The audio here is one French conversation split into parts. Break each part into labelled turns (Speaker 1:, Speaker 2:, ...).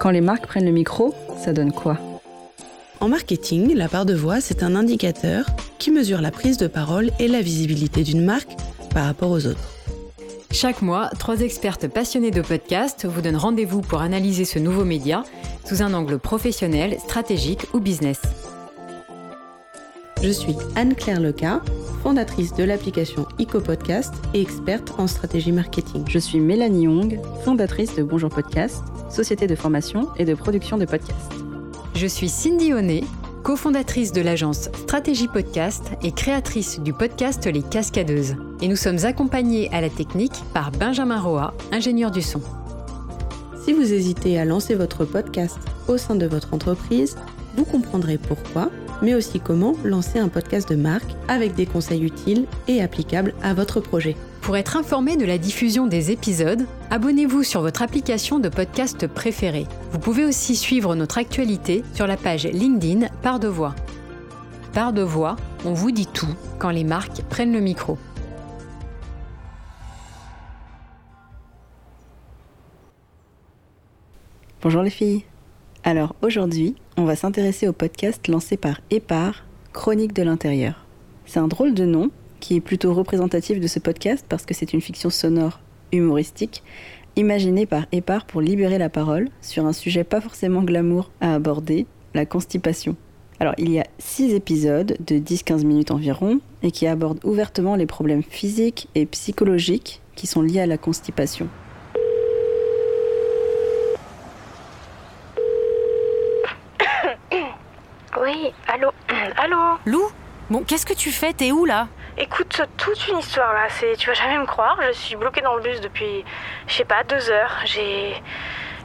Speaker 1: Quand les marques prennent le micro, ça donne quoi?
Speaker 2: En marketing, la part de voix, c'est un indicateur qui mesure la prise de parole et la visibilité d'une marque par rapport aux autres.
Speaker 3: Chaque mois, trois expertes passionnées de podcast vous donnent rendez-vous pour analyser ce nouveau média sous un angle professionnel, stratégique ou business.
Speaker 2: Je suis Anne-Claire Leca, fondatrice de l'application EcoPodcast et experte en stratégie marketing.
Speaker 1: Je suis Mélanie Young, fondatrice de Bonjour Podcast, société de formation et de production de podcasts.
Speaker 3: Je suis Cindy Honnet, cofondatrice de l'agence Stratégie Podcast et créatrice du podcast Les Cascadeuses. Et nous sommes accompagnés à la technique par Benjamin Roa, ingénieur du son.
Speaker 2: Si vous hésitez à lancer votre podcast au sein de votre entreprise, vous comprendrez pourquoi, mais aussi comment lancer un podcast de marque avec des conseils utiles et applicables à votre projet.
Speaker 3: Pour être informé de la diffusion des épisodes, abonnez-vous sur votre application de podcast préférée. Vous pouvez aussi suivre notre actualité sur la page LinkedIn Par de Voix. Par de Voix, on vous dit tout quand les marques prennent le micro.
Speaker 1: Bonjour les filles. Alors aujourd'hui, on va s'intéresser au podcast lancé par Épar, Chronique de l'intérieur. C'est un drôle de nom qui est plutôt représentatif de ce podcast parce que c'est une fiction sonore humoristique imaginée par Épar pour libérer la parole sur un sujet pas forcément glamour à aborder, la constipation. Alors il y a six épisodes de 10-15 minutes environ et qui abordent ouvertement les problèmes physiques et psychologiques qui sont liés à la constipation.
Speaker 4: Lou Bon, qu'est-ce que tu fais? T'es où là?
Speaker 5: Écoute, toute une histoire là, c'est tu vas jamais me croire, je suis bloquée dans le bus depuis, je sais pas, deux heures. J'ai.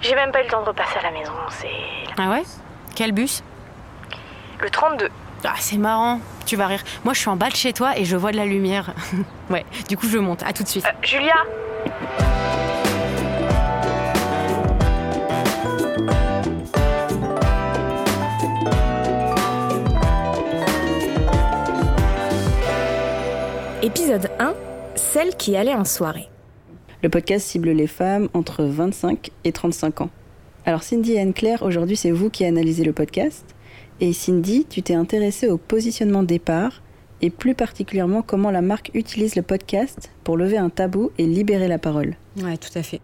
Speaker 5: J'ai même pas eu le temps de repasser à la maison, c'est.
Speaker 4: Ah ouais? Quel bus?
Speaker 5: Le 32.
Speaker 4: Ah, c'est marrant, tu vas rire. Moi, je suis en bas de chez toi et je vois de la lumière. ouais, du coup, je monte. À tout de suite.
Speaker 5: Euh, Julia
Speaker 6: Épisode 1 Celle qui allait en soirée.
Speaker 1: Le podcast cible les femmes entre 25 et 35 ans. Alors Cindy et Anne-Claire, aujourd'hui c'est vous qui analysez le podcast. Et Cindy, tu t'es intéressée au positionnement départ et plus particulièrement comment la marque utilise le podcast pour lever un tabou et libérer la parole.
Speaker 3: Ouais, tout à fait.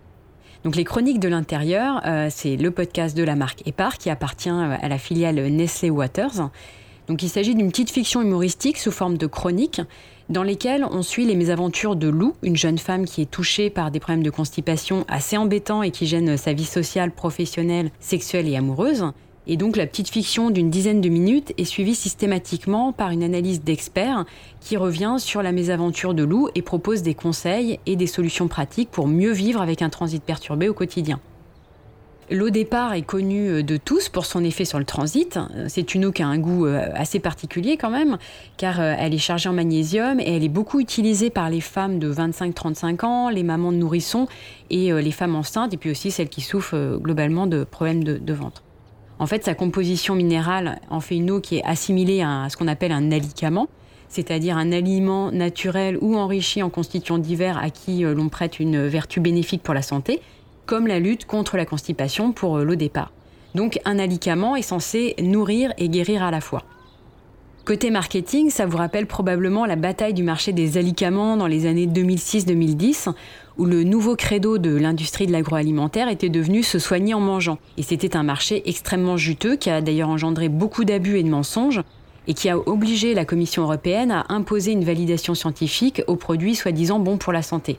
Speaker 3: Donc les Chroniques de l'intérieur, euh, c'est le podcast de la marque Epar qui appartient euh, à la filiale Nestlé Waters. Donc il s'agit d'une petite fiction humoristique sous forme de chronique dans lesquelles on suit les mésaventures de Lou, une jeune femme qui est touchée par des problèmes de constipation assez embêtants et qui gênent sa vie sociale, professionnelle, sexuelle et amoureuse. Et donc la petite fiction d'une dizaine de minutes est suivie systématiquement par une analyse d'experts qui revient sur la mésaventure de Lou et propose des conseils et des solutions pratiques pour mieux vivre avec un transit perturbé au quotidien. L'eau départ est connue de tous pour son effet sur le transit. C'est une eau qui a un goût euh, assez particulier quand même, car euh, elle est chargée en magnésium et elle est beaucoup utilisée par les femmes de 25-35 ans, les mamans de nourrissons et euh, les femmes enceintes, et puis aussi celles qui souffrent globalement de problèmes de, de ventre. En fait, sa composition minérale en fait une eau qui est assimilée à ce qu'on appelle un alicament, c'est-à-dire un aliment naturel ou enrichi en constituants divers à qui l'on prête une vertu bénéfique pour la santé, comme la lutte contre la constipation pour l'eau départ. Donc un alicament est censé nourrir et guérir à la fois. Côté marketing, ça vous rappelle probablement la bataille du marché des alicaments dans les années 2006-2010, où le nouveau credo de l'industrie de l'agroalimentaire était devenu se soigner en mangeant. Et c'était un marché extrêmement juteux qui a d'ailleurs engendré beaucoup d'abus et de mensonges, et qui a obligé la Commission européenne à imposer une validation scientifique aux produits soi-disant bons pour la santé.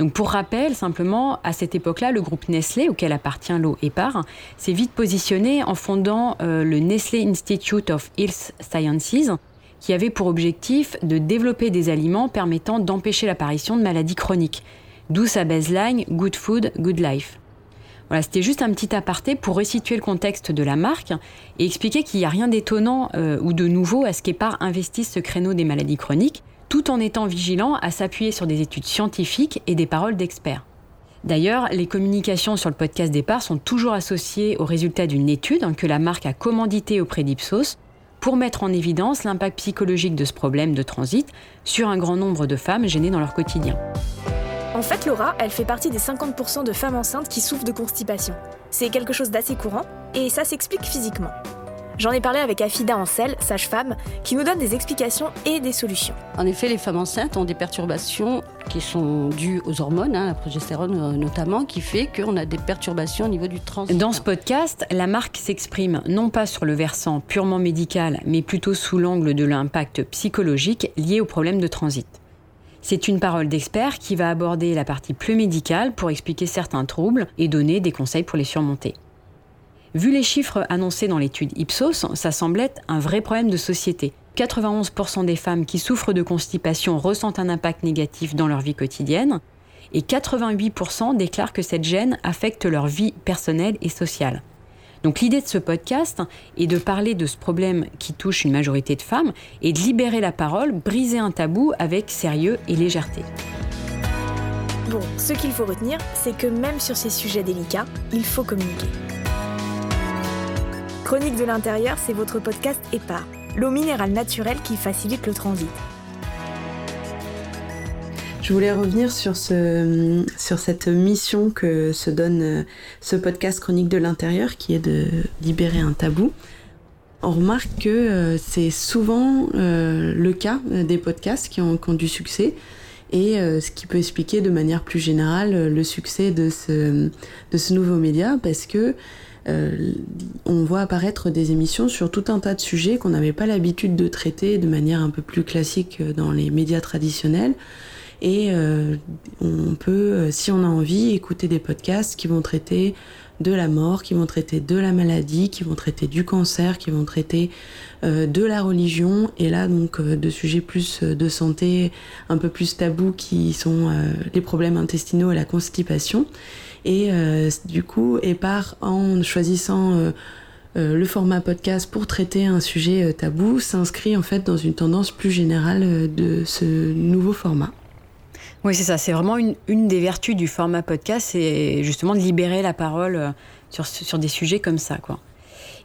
Speaker 3: Donc pour rappel, simplement, à cette époque-là, le groupe Nestlé, auquel appartient l'eau Épar, s'est vite positionné en fondant euh, le Nestlé Institute of Health Sciences, qui avait pour objectif de développer des aliments permettant d'empêcher l'apparition de maladies chroniques. D'où sa baseline Good Food, Good Life. Voilà, c'était juste un petit aparté pour resituer le contexte de la marque et expliquer qu'il n'y a rien d'étonnant euh, ou de nouveau à ce qu'Epar investisse ce créneau des maladies chroniques, tout en étant vigilant à s'appuyer sur des études scientifiques et des paroles d'experts. D'ailleurs, les communications sur le podcast départ sont toujours associées aux résultats d'une étude que la marque a commanditée auprès d'Ipsos pour mettre en évidence l'impact psychologique de ce problème de transit sur un grand nombre de femmes gênées dans leur quotidien.
Speaker 6: En fait, Laura, elle fait partie des 50% de femmes enceintes qui souffrent de constipation. C'est quelque chose d'assez courant et ça s'explique physiquement. J'en ai parlé avec Afida Ancel, sage-femme, qui nous donne des explications et des solutions.
Speaker 7: En effet, les femmes enceintes ont des perturbations qui sont dues aux hormones, hein, la progestérone euh, notamment, qui fait qu'on a des perturbations au niveau du transit.
Speaker 3: Dans ce podcast, la marque s'exprime non pas sur le versant purement médical, mais plutôt sous l'angle de l'impact psychologique lié au problème de transit. C'est une parole d'expert qui va aborder la partie plus médicale pour expliquer certains troubles et donner des conseils pour les surmonter. Vu les chiffres annoncés dans l'étude Ipsos, ça semble être un vrai problème de société. 91% des femmes qui souffrent de constipation ressentent un impact négatif dans leur vie quotidienne et 88% déclarent que cette gêne affecte leur vie personnelle et sociale. Donc l'idée de ce podcast est de parler de ce problème qui touche une majorité de femmes et de libérer la parole, briser un tabou avec sérieux et légèreté.
Speaker 6: Bon, ce qu'il faut retenir, c'est que même sur ces sujets délicats, il faut communiquer. Chronique de l'intérieur, c'est votre podcast EPAR, l'eau minérale naturelle qui facilite le transit.
Speaker 2: Je voulais revenir sur, ce, cette mission que se donne euh, ce podcast Chronique de l'intérieur, qui est de libérer un tabou. On remarque que euh, c'est souvent euh, le cas des podcasts qui ont, qui ont du succès et ce qui peut expliquer de manière plus générale le succès de ce nouveau média parce que euh, on voit apparaître des émissions sur tout un tas de sujets qu'on n'avait pas l'habitude de traiter de manière un peu plus classique dans les médias traditionnels. Et euh, on peut, euh, si on a envie, écouter des podcasts qui vont traiter de la mort, qui vont traiter de la maladie, qui vont traiter du cancer, qui vont traiter de la religion, et là donc de sujets plus de santé, un peu plus tabous, qui sont les problèmes intestinaux et la constipation. Et euh, du coup, Epar, en choisissant euh, euh, le format podcast pour traiter un sujet tabou, s'inscrit en fait dans une tendance plus générale de ce nouveau format.
Speaker 3: Oui, c'est ça. C'est vraiment une, une, des vertus du format podcast, c'est justement de libérer la parole sur, sur des sujets comme ça, quoi.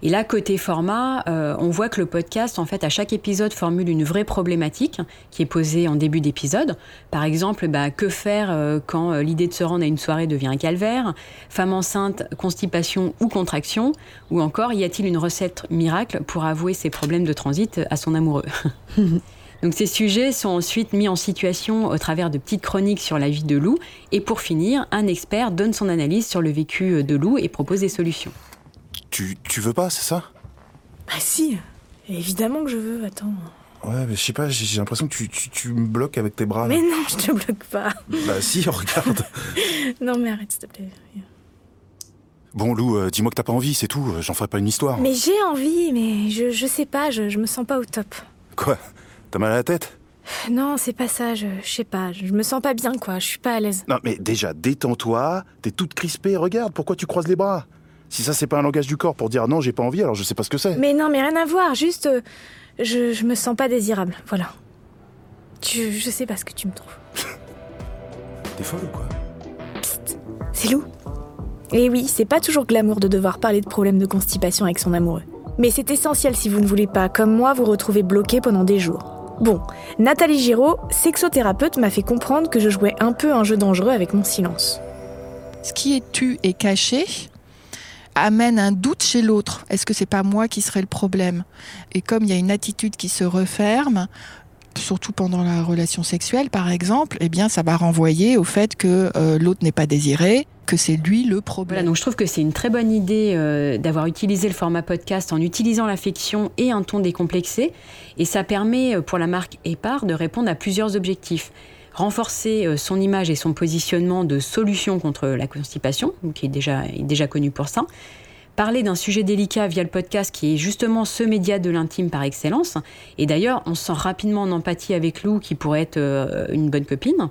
Speaker 3: Et là, côté format, euh, on voit que le podcast, en fait, à chaque épisode, formule une vraie problématique qui est posée en début d'épisode. Par exemple, bah, que faire euh, quand euh, l'idée de se rendre à une soirée devient un calvaire? Femme enceinte, constipation ou contraction? Ou encore, y a-t-il une recette miracle pour avouer ses problèmes de transit à son amoureux? Donc ces sujets sont ensuite mis en situation au travers de petites chroniques sur la vie de Lou. Et pour finir, un expert donne son analyse sur le vécu de Lou et propose des solutions.
Speaker 8: Tu, tu veux pas, c'est ça?
Speaker 6: Bah si, évidemment que je veux, attends.
Speaker 8: Ouais, mais je sais pas, j'ai l'impression que tu, tu, tu, me bloques avec tes bras.
Speaker 6: Mais non, je te bloque pas.
Speaker 8: Bah si, regarde.
Speaker 6: non mais arrête, s'il te plaît.
Speaker 8: Bon, Lou, euh, dis-moi que t'as pas envie, c'est tout. J'en ferai pas une histoire.
Speaker 6: Mais j'ai envie, mais je, je sais pas, je, je me sens pas au top.
Speaker 8: Quoi? T'as mal à la tête
Speaker 6: Non, c'est pas ça, je, je sais pas. Je me sens pas bien, quoi. Je suis pas à l'aise.
Speaker 8: Non, mais déjà, détends-toi. T'es toute crispée, regarde, pourquoi tu croises les bras? Si ça, c'est pas un langage du corps pour dire non, j'ai pas envie, alors je sais pas ce que c'est.
Speaker 6: Mais non, mais rien à voir, juste. euh, je, je me sens pas désirable, voilà. Tu, je sais pas ce que tu me trouves.
Speaker 8: T'es folle ou quoi?
Speaker 6: C'est Lou. Et oui, c'est pas toujours glamour de devoir parler de problèmes de constipation avec son amoureux. Mais c'est essentiel si vous ne voulez pas, comme moi, vous retrouver bloqué pendant des jours. Bon, Nathalie Giraud, sexothérapeute, m'a fait comprendre que je jouais un peu un jeu dangereux avec mon silence.
Speaker 9: Ce qui est tu et caché amène un doute chez l'autre. Est-ce que c'est pas moi qui serais le problème? Et comme il y a une attitude qui se referme, surtout pendant la relation sexuelle par exemple, eh bien ça va renvoyer au fait que euh, l'autre n'est pas désiré, que c'est lui le problème.
Speaker 3: Voilà, donc je trouve que c'est une très bonne idée euh, d'avoir utilisé le format podcast en utilisant la fiction et un ton décomplexé. Et ça permet euh, pour la marque Epar de répondre à plusieurs objectifs. Renforcer son image et son positionnement de solution contre la constipation, qui est déjà, est déjà connu pour ça. Parler d'un sujet délicat via le podcast qui est justement ce média de l'intime par excellence. Et d'ailleurs, on se sent rapidement en empathie avec Lou qui pourrait être euh, une bonne copine.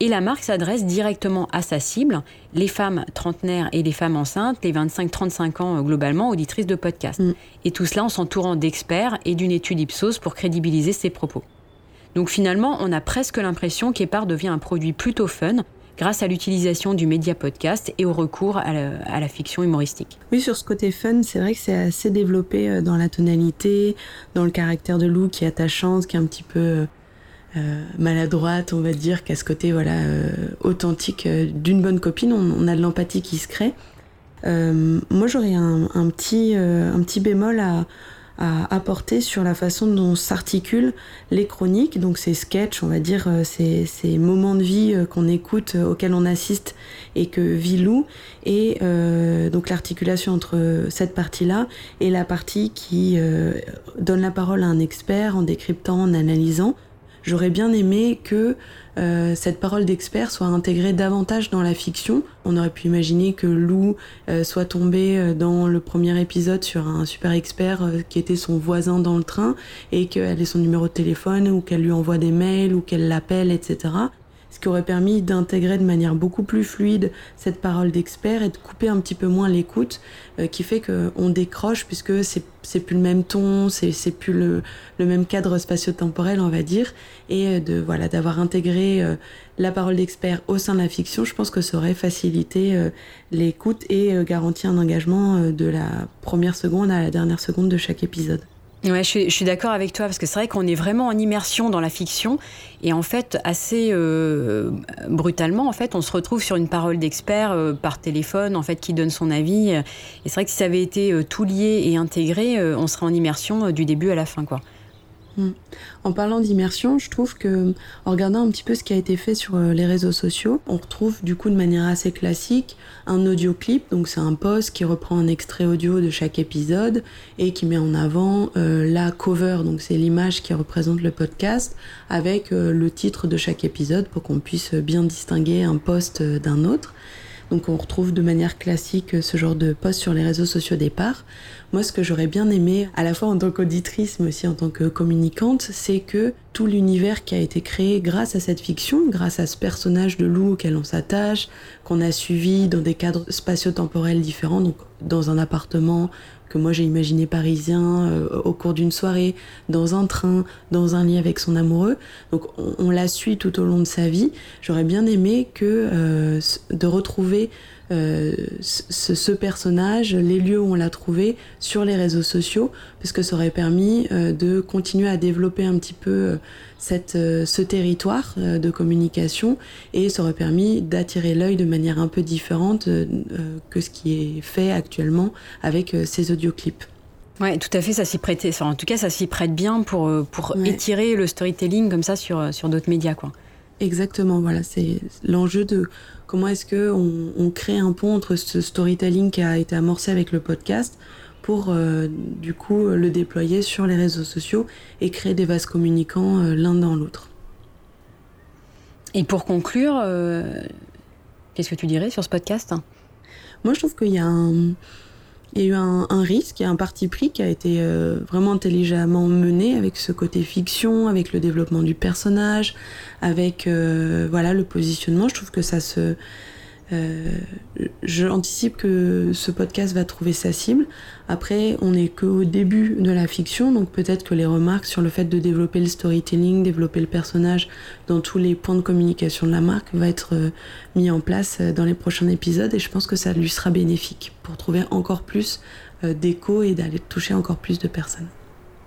Speaker 3: Et la marque s'adresse directement à sa cible, les femmes trentenaires et les femmes enceintes, les 25-35 ans euh, globalement, auditrices de podcast.
Speaker 2: Mm.
Speaker 3: Et tout cela en s'entourant d'experts et d'une étude Ipsos pour crédibiliser ses propos. Donc finalement, on a presque l'impression qu'Epar devient un produit plutôt fun grâce à l'utilisation du média podcast et au recours à la, fiction humoristique.
Speaker 2: Oui, sur ce côté fun, c'est vrai que c'est assez développé euh, dans la tonalité, dans le caractère de Lou qui est attachante, qui est un petit peu maladroite, on va dire, qu'à ce côté voilà authentique d'une bonne copine. On, a de l'empathie qui se crée. moi, j'aurais un, petit, un petit bémol à, à apporter sur la façon dont s'articulent les chroniques, donc ces sketchs, on va dire, euh, ces, ces moments de vie euh, qu'on écoute, euh, auxquels on assiste et que vit Lou, et donc l'articulation entre cette partie-là et la partie qui donne la parole à un expert en décryptant, en analysant. J'aurais bien aimé que euh, cette parole d'expert soit intégrée davantage dans la fiction. On aurait pu imaginer que Lou euh, soit tombée euh, dans le premier épisode sur un super expert qui était son voisin dans le train et qu'elle ait son numéro de téléphone ou qu'elle lui envoie des mails ou qu'elle l'appelle, etc ce qui aurait permis d'intégrer de manière beaucoup plus fluide cette parole d'expert et de couper un petit peu moins l'écoute, euh, qui fait qu'on décroche puisque c'est plus le même ton, c'est plus le, le, même cadre spatio-temporel, on va dire, et euh, de voilà d'avoir intégré euh, la parole d'expert au sein de la fiction, je pense que ça aurait facilité l'écoute et garanti un engagement de la première seconde à la dernière seconde de chaque épisode.
Speaker 3: Ouais, je suis, d'accord avec toi parce que c'est vrai qu'on est vraiment en immersion dans la fiction et en fait assez euh, brutalement en fait on se retrouve sur une parole d'expert euh, par téléphone en fait qui donne son avis et c'est vrai que si ça avait été euh, tout lié et intégré on serait en immersion du début à la fin quoi.
Speaker 2: Mm. En parlant d'immersion, je trouve que en regardant un petit peu ce qui a été fait sur euh, les réseaux sociaux, on retrouve du coup de manière assez classique un audio clip. Donc c'est un post qui reprend un extrait audio de chaque épisode et qui met en avant euh, la cover. Donc c'est l'image qui représente le podcast avec euh, le titre de chaque épisode pour qu'on puisse bien distinguer un post d'un autre. Donc on retrouve de manière classique ce genre de post sur les réseaux sociaux départ. Moi, ce que j'aurais bien aimé, à la fois en tant qu'auditrice, mais aussi en tant que communicante, c'est que tout l'univers qui a été créé grâce à cette fiction, grâce à ce personnage de loup auquel on s'attache, qu'on a suivi dans des cadres spatio-temporels différents, donc dans un appartement que moi j'ai imaginé parisien euh, au cours d'une soirée, dans un train, dans un lit avec son amoureux. Donc on, la suit tout au long de sa vie. J'aurais bien aimé que euh, de retrouver euh, ce, personnage, les lieux où on l'a trouvé sur les réseaux sociaux, puisque ça aurait permis euh, de continuer à développer un petit peu euh, cette, ce territoire de communication et ça aurait permis d'attirer l'œil de manière un peu différente que ce qui est fait actuellement avec ces audioclips.
Speaker 3: Ouais, tout à fait, ça s'y prêtait. en tout cas, ça s'y prête bien pour, pour étirer le storytelling comme ça sur, sur d'autres médias, quoi.
Speaker 2: Exactement, voilà, c'est l'enjeu de comment est-ce que on, crée un pont entre ce storytelling qui a été amorcé avec le podcast pour euh, du coup le déployer sur les réseaux sociaux et créer des vases communicants euh, l'un dans l'autre.
Speaker 3: Et pour conclure, euh, qu'est-ce que tu dirais sur ce podcast?
Speaker 2: Moi, je trouve qu'il y a un, il y a eu un, risque et un parti pris qui a été euh, vraiment intelligemment mené avec ce côté fiction, avec le développement du personnage, avec euh, voilà le positionnement. Je trouve que ça se euh, J'anticipe que ce podcast va trouver sa cible. Après, on n'est qu'au début de la fiction, donc peut-être que les remarques sur le fait de développer le storytelling, développer le personnage dans tous les points de communication de la marque va être euh, mis en place euh, dans les prochains épisodes et je pense que ça lui sera bénéfique pour trouver encore plus euh, d'écho et d'aller toucher encore plus de personnes.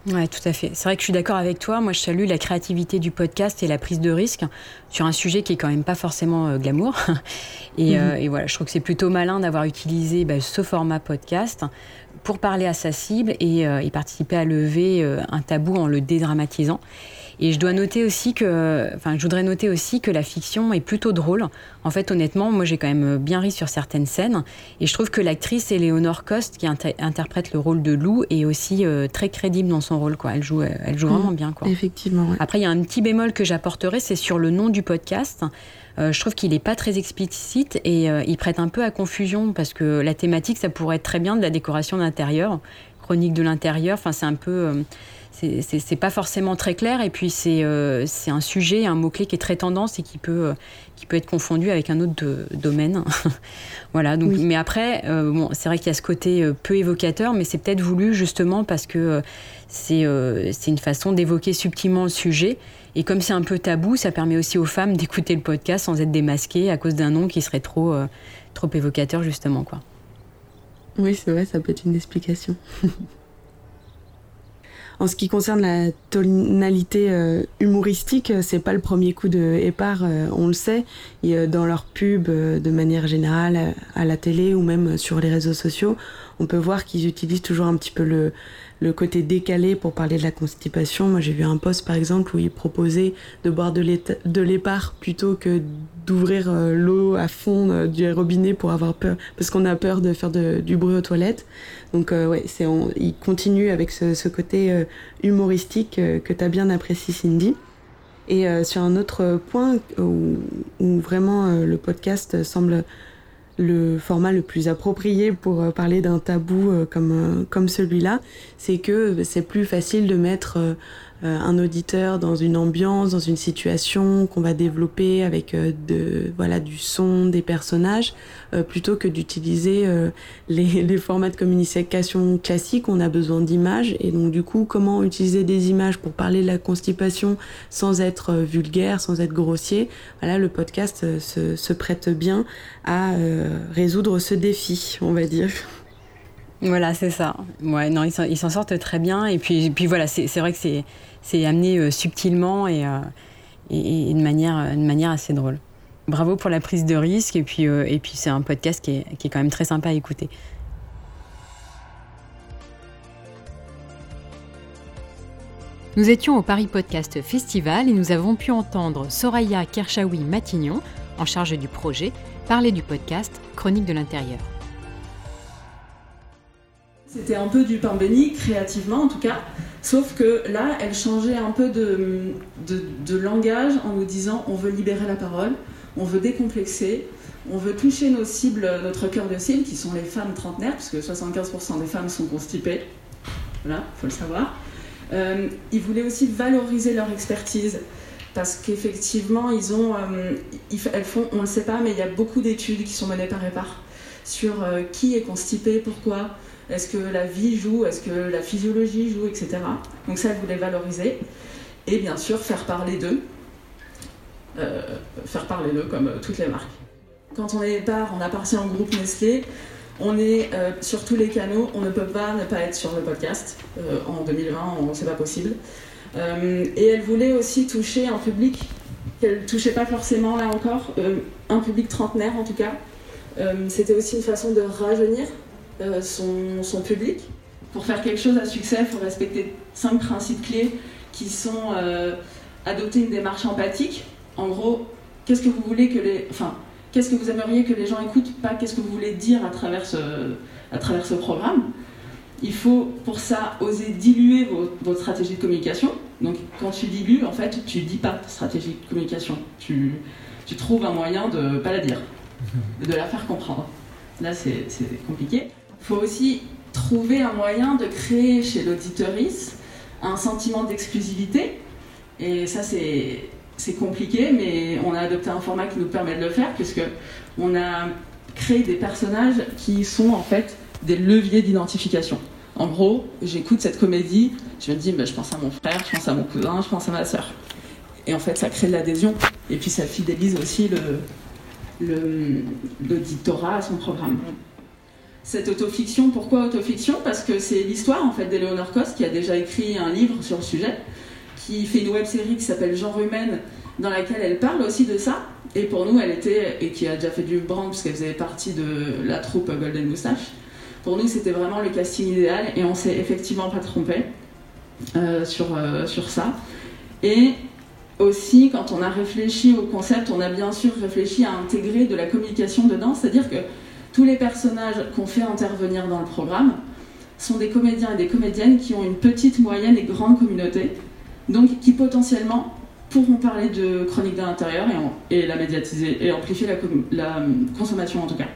Speaker 3: Oui, tout à fait. C'est vrai que je suis d'accord avec toi. Moi, je salue la créativité du podcast et la prise de risque sur un sujet qui est quand même pas forcément euh, glamour. Mhm. Euh, et, voilà, je trouve que c'est plutôt malin d'avoir utilisé bah, ce format podcast pour parler à sa cible et, euh, et participer à lever un tabou en le dédramatisant. Et je dois noter aussi que, enfin, je voudrais noter aussi que la fiction est plutôt drôle. En fait, honnêtement, moi, j'ai quand même bien ri sur certaines scènes. Et je trouve que l'actrice Eleonore Cost, qui interprète le rôle de Lou, est aussi euh, très crédible dans son rôle. Quoi. Elle joue, elle joue vraiment mmh, bien. Quoi.
Speaker 2: Effectivement.
Speaker 3: Après, il y a un petit bémol que j'apporterai, c'est sur le nom du podcast. Euh, je trouve qu'il n'est pas très explicite et euh, il prête un peu à confusion parce que la thématique, ça pourrait être très bien de la décoration d'intérieur, chronique de l'intérieur. Enfin, c'est un peu c'est pas forcément très clair. Et puis, c'est euh, un sujet, un mot-clé qui est très tendance et qui peut, euh, qui peut être confondu avec un autre domaine. voilà. Donc, Mais après, euh, bon, c'est vrai qu'il y a ce côté peu évocateur, mais c'est peut-être voulu justement parce que c'est une façon d'évoquer subtilement le sujet. Et comme c'est un peu tabou, ça permet aussi aux femmes d'écouter le podcast sans être démasquées à cause d'un nom qui serait trop, trop évocateur, justement. Quoi.
Speaker 2: Oui, c'est vrai, ça peut être une explication. En ce qui concerne la tonalité euh, humoristique, euh, c'est pas le premier coup de Épar, euh, on le sait. Dans leurs pubs, de manière générale, à la télé ou même sur les réseaux sociaux, on peut voir qu'ils utilisent toujours un petit peu le, le côté décalé pour parler de la constipation. Moi, j'ai vu un post par exemple où il proposait de boire de l'épar plutôt que d'ouvrir euh, l'eau à fond euh, du robinet pour avoir peur, parce qu'on a peur de faire du bruit aux toilettes. Donc, euh, ouais, c'est, il continue avec ce, côté humoristique que tu bien apprécié, Cindy. Et sur un autre point où, où vraiment le podcast semble le format le plus approprié pour euh, parler d'un tabou euh, comme, euh, comme celui-là, c'est que c'est plus facile de mettre un auditeur dans une ambiance, dans une situation qu'on va développer avec euh, de, voilà, du son, des personnages, euh, plutôt que d'utiliser les, les, formats de communication classiques. On a besoin d'images et donc du coup, comment utiliser des images pour parler de la constipation sans être vulgaire, sans être grossier? Voilà, le podcast se, se prête bien à résoudre ce défi, on va dire.
Speaker 3: Voilà, c'est ça. Ouais, non, ils s'en sortent très bien. Et puis, puis voilà, c'est vrai que c'est amené euh, subtilement et, euh, et, de, manière, de manière assez drôle. Bravo pour la prise de risque. Et puis, euh, et puis c'est un podcast qui est, qui est quand même très sympa à écouter. Nous étions au Paris Podcast Festival et nous avons pu entendre Soraya Kershawi Matignon, en charge du projet, parler du podcast Chronique de l'intérieur.
Speaker 10: C'était un peu du pain béni, créativement en tout cas. Sauf que là, elle changeait un peu de, langage en nous disant on veut libérer la parole, on veut décomplexer, on veut toucher nos cibles, notre cœur de cible, qui sont les femmes trentenaires, puisque 75% des femmes sont constipées. Voilà, faut le savoir. Euh, ils voulaient aussi valoriser leur expertise parce qu'effectivement, ils euh, elles font, on ne le sait pas, mais il y a beaucoup d'études qui sont menées par Épar sur euh, qui est constipé, pourquoi, est-ce que la vie joue Est-ce que la physiologie joue Etc. Donc ça, elle voulait valoriser. Et bien sûr, faire parler d'eux. Euh, faire parler d'eux comme euh, toutes les marques. Quand on est part, on appartient au groupe Nestlé. On est euh, sur tous les canaux. On ne peut pas ne pas être sur le podcast. en 2020, c'est pas possible. et elle voulait aussi toucher un public qu'elle ne touchait pas forcément là encore, un public trentenaire en tout cas. C'était aussi une façon de rajeunir euh, son, public. Pour faire quelque chose à succès, il faut respecter cinq principes clés qui sont euh, adopter une démarche empathique. En gros, qu'est-ce que vous voulez que les, enfin, qu'est-ce que vous aimeriez que les gens écoutent, pas qu'est-ce que vous voulez dire à travers ce, à travers ce programme. Il faut pour ça oser diluer votre stratégie de communication. Donc quand tu dilues, en fait, tu dis pas stratégie de communication. Tu, tu trouves un moyen de ne pas la dire, de la faire comprendre. Là, c'est compliqué. Faut aussi trouver un moyen de créer chez l'auditeurice un sentiment d'exclusivité. Et ça, c'est compliqué, mais on a adopté un format qui nous permet de le faire, puisque on a créé des personnages qui sont en fait des leviers d'identification. En gros, j'écoute cette comédie, je me dis, bah, je pense à mon frère, je pense à mon cousin, je pense à ma soeur. Et en fait, ça crée de l'adhésion, et puis ça fidélise aussi l'auditorat à son programme cette autofiction. Pourquoi autofiction? Parce que c'est l'histoire en fait d'Eleonore Coste qui a déjà écrit un livre sur le sujet, qui fait une web série qui s'appelle Genre humaine, dans laquelle elle parle aussi de ça. Et pour nous, elle était, et qui a déjà fait du brand puisqu'elle faisait partie de la troupe Golden Moustache, pour nous c'était vraiment le casting idéal et on s'est effectivement pas trompé euh, sur, euh, sur ça. Et aussi, quand on a réfléchi au concept, on a bien sûr réfléchi à intégrer de la communication dedans, c'est-à-dire que tous les personnages qu'on fait intervenir dans le programme sont des comédiens et des comédiennes qui ont une petite, moyenne et grande communauté, donc qui potentiellement pourront parler de chronique de l'intérieur et, la médiatiser et amplifier la, la euh, consommation en tout cas.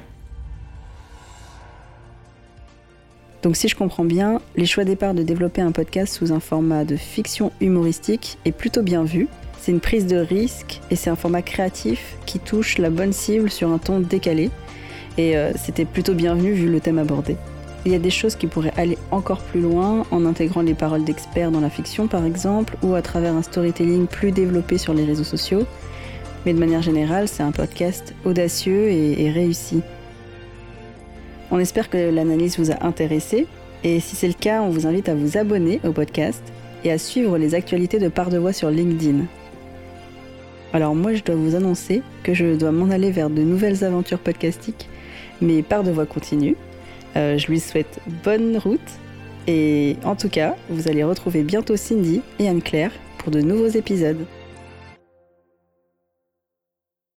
Speaker 1: Donc si je comprends bien, les choix départ de développer un podcast sous un format de fiction humoristique est plutôt bien vu. C'est une prise de risque et c'est un format créatif qui touche la bonne cible sur un ton décalé. Et euh, c'était plutôt bienvenu vu le thème abordé. Il y a des choses qui pourraient aller encore plus loin en intégrant les paroles d'experts dans la fiction par exemple, ou à travers un storytelling plus développé sur les réseaux sociaux. Mais de manière générale, c'est un podcast audacieux et, réussi. On espère que l'analyse vous a intéressé. Et si c'est le cas, on vous invite à vous abonner au podcast et à suivre les actualités de Part de Voix sur LinkedIn. Alors moi, je dois vous annoncer que je dois m'en aller vers de nouvelles aventures podcastiques, mais Part de Voix continue. Euh, je lui souhaite bonne route et en tout cas, vous allez retrouver bientôt Cindy et Anne-Claire pour de nouveaux épisodes.